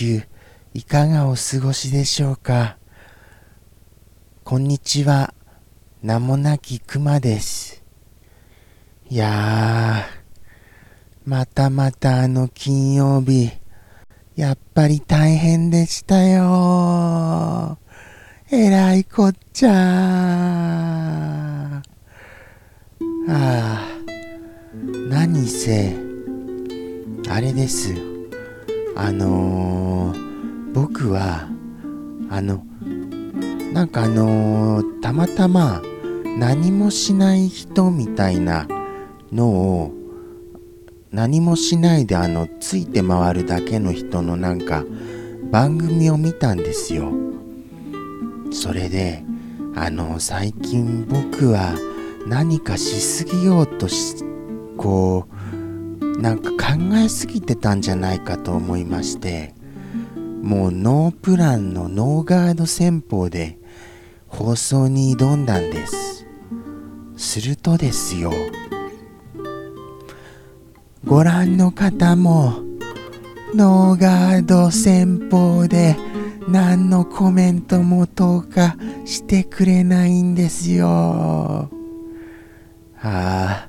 休いかがお過ごしでしょうか？こんにちは。名もなきくまです。いやーまたまたあの金曜日やっぱり大変でしたよ。えらいこっちゃああ何せあれです。あのー、僕はあのなんかあのー、たまたま何もしない人みたいなのを何もしないであのついて回るだけの人のなんか番組を見たんですよ。それであの最近僕は何かしすぎようとしこうなんか考えすぎてたんじゃないかと思いましてもうノープランのノーガード戦法で放送に挑んだんです。するとですよご覧の方もノーガード戦法で何のコメントも投下してくれないんですよ。ああ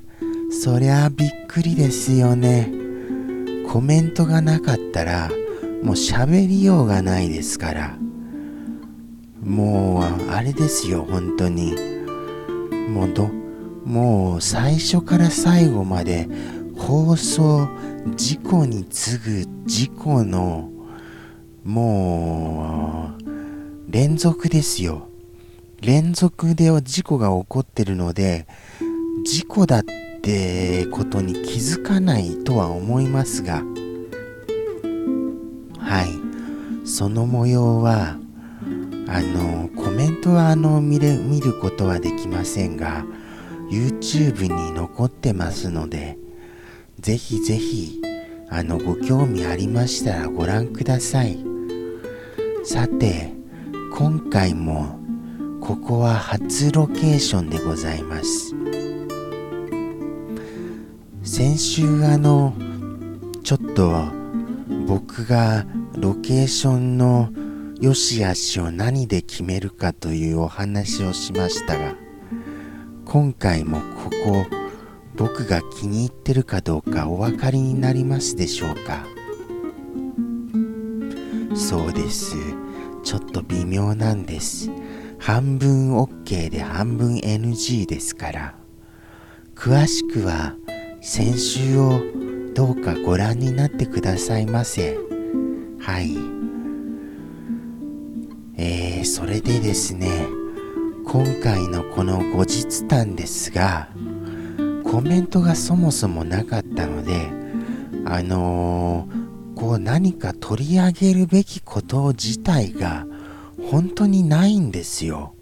そりゃびっくりですよね。コメントがなかったらもう喋りようがないですから。もうあれですよ本当に。もうどもう最初から最後まで放送事故に次ぐ事故のもう連続ですよ。連続で事故が起こってるので事故だってことに気づかないとは思いますがはい。その模様はあのコメントはあの見れ見ることはできませんが YouTube に残ってますのでぜひぜひあのご興味ありましたらご覧ください。さて今回もここは初ロケーションでございます。先週あのちょっと僕がロケーションの良し悪しを何で決めるかというお話をしましたが今回もここ僕が気に入ってるかどうかお分かりになりますでしょうか？そうです。ちょっと微妙なんです。半分 OK で半分 NG ですから。詳しくは先週をどうかご覧になってくださいませ。はい。えー、それでですね今回のこの後日談ですがコメントがそもそもなかったのであのー、こう何か取り上げるべきこと自体が本当にないんですよ。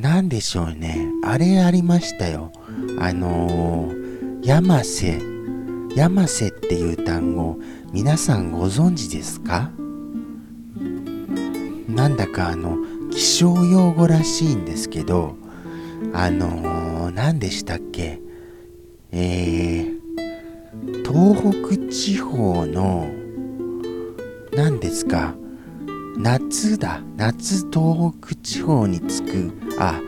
何でしょうね。あれありましたよ。あのー、山瀬。山瀬っていう単語皆さんご存知ですか？なんだかあの気象用語らしいんですけどあのー、何でしたっけ？えー、東北地方の何ですか？夏だ。夏東北地方につくあ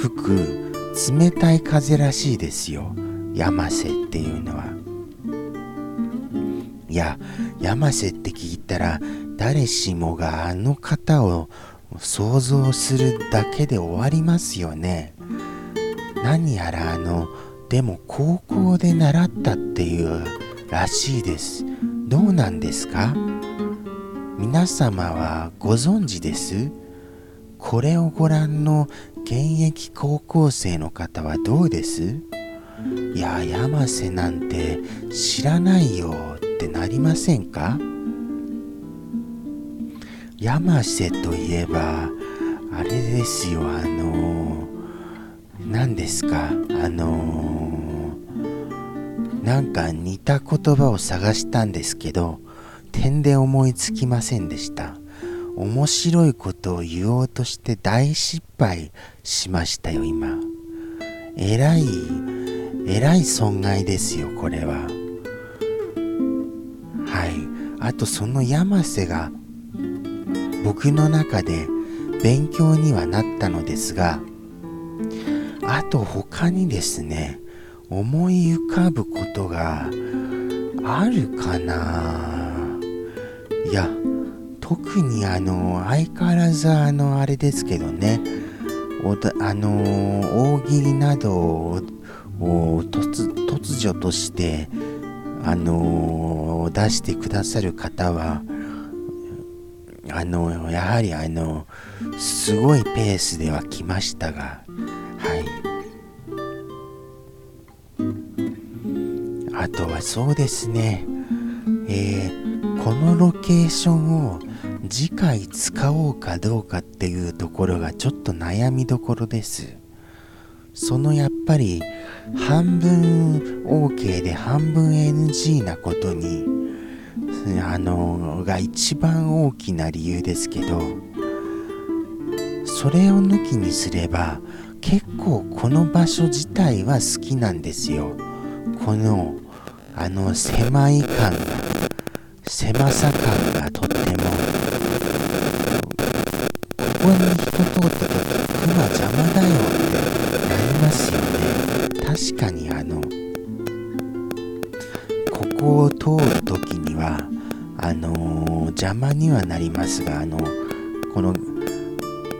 吹く冷たい風らしいですよ。山瀬っていうのは。いや山瀬って聞いたら誰しもがあの方を想像するだけで終わりますよね。何やらあのでも高校で習ったっていうらしいです。どうなんですか？皆様はご存知です？これをご覧の現役高校生の方はどうです？いや山瀬なんて知らないよってなりませんか？山瀬といえばあれですよあの何ですか？あのなんか似た言葉を探したんですけど点で思いつきませんでした。面白いことを言おうとして大失敗しましたよ今。えらいえらい損害ですよこれは。はい。あとその山瀬が僕の中で勉強にはなったのですがあと他にですね思い浮かぶことがあるかな。いや特にあの相変わらずあのあれですけどね。おだあの大喜利などを突突如としてあの出してくださる方はあのやはりあのすごいペースでは来ましたがはい。あとはそうですね。えー、このロケーションを次回使おうかどうかっていうところがちょっと悩みどころです。そのやっぱり半分 OK で半分 NG なことにあのが一番大きな理由ですけどそれを抜きにすれば結構この場所自体は好きなんですよ。このあの狭い感が狭さ感がここを通る時にはあのー、邪魔にはなりますがあのこの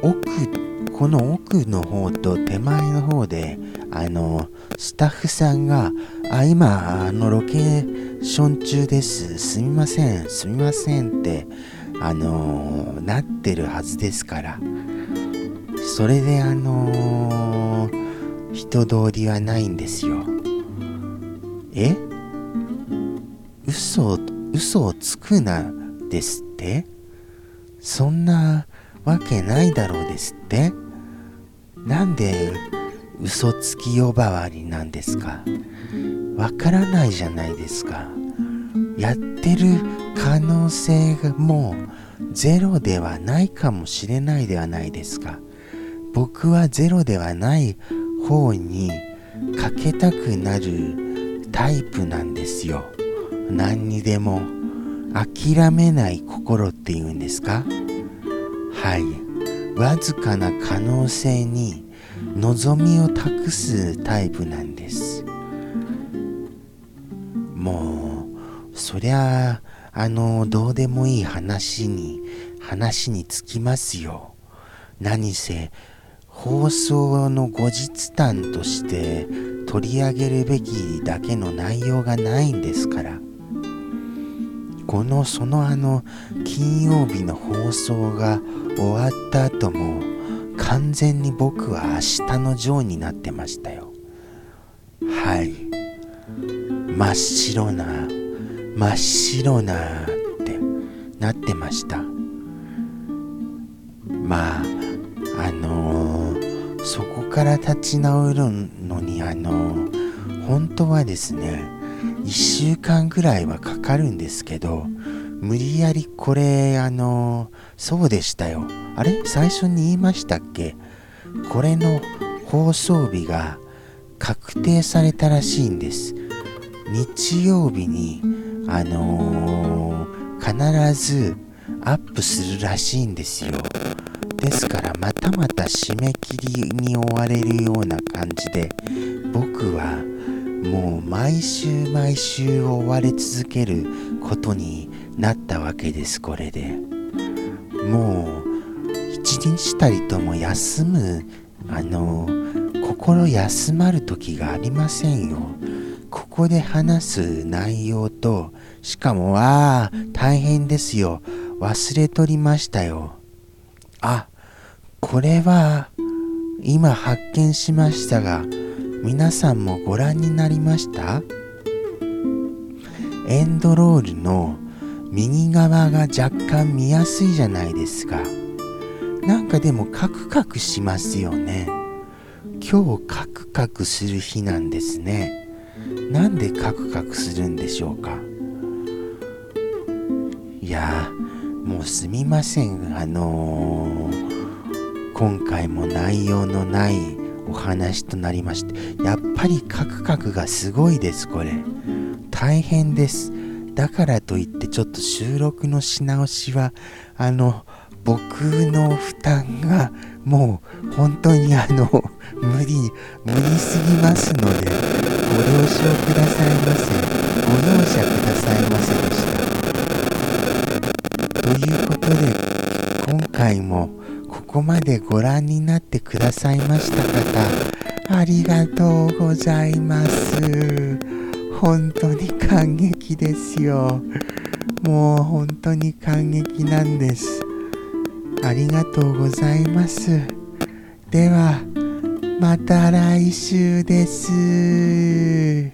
奥この奥の方と手前の方であのスタッフさんがあ今あのロケーション中です。すみませんすみませんってあのー、なってるはずですから。それであのー、人通りはないんですよ。え？嘘嘘をつくなですって？そんなわけないだろうですって？なんで嘘つき呼ばわりなんですか？わからないじゃないですか。やってる可能性がもうゼロではないかもしれないではないですか。僕はゼロではない方にかけたくなるタイプなんですよ。何にでも諦めない心っていうんですか？はい。わずかな可能性に望みを託すタイプなんです。もうそりゃあのどうでもいい話に話につきますよ。何せ放送の後日談として取り上げるべきだけの内容がないんですから。このそのあの金曜日の放送が終わった後も完全に僕は明日のジョーになってましたよ。はい。真っ白な真っ白なってなってました。まああのー、そこから立ち直るのにあのー、本当はですね1週間ぐらいはかかるんですけど無理やりこれあのそうでしたよ。あれ？最初に言いましたっけ？これの放送日が確定されたらしいんです。日曜日にあのー、必ずアップするらしいんですよ。ですからまたまた締め切りに追われるような感じで僕はもう毎週毎週追われ続けることになったわけですこれで。もう一日たりとも休むあの心休まる時がありませんよ。ここで話す内容としかもああ大変ですよ。忘れとりましたよ。あこれは今発見しましたが皆さんもご覧になりました？エンドロールの右側が若干見やすいじゃないですか。なんかでもカクカクしますよね。今日カクカクする日なんですね。なんでカクカクするんでしょうか？いやもうすみません。あのー、今回も内容のないお話となりましてやっぱりカクカクがすごいですこれ。大変です。だからといってちょっと収録のし直しはあの僕の負担がもう本当にあの無理無理すぎますのでご了承くださいませ。ご容赦くださいませでした。ということで今回もここまでご覧になってくださいました方ありがとうございます。本当に感激ですよ。もう本当に感激なんです。ありがとうございます。ではまた来週です。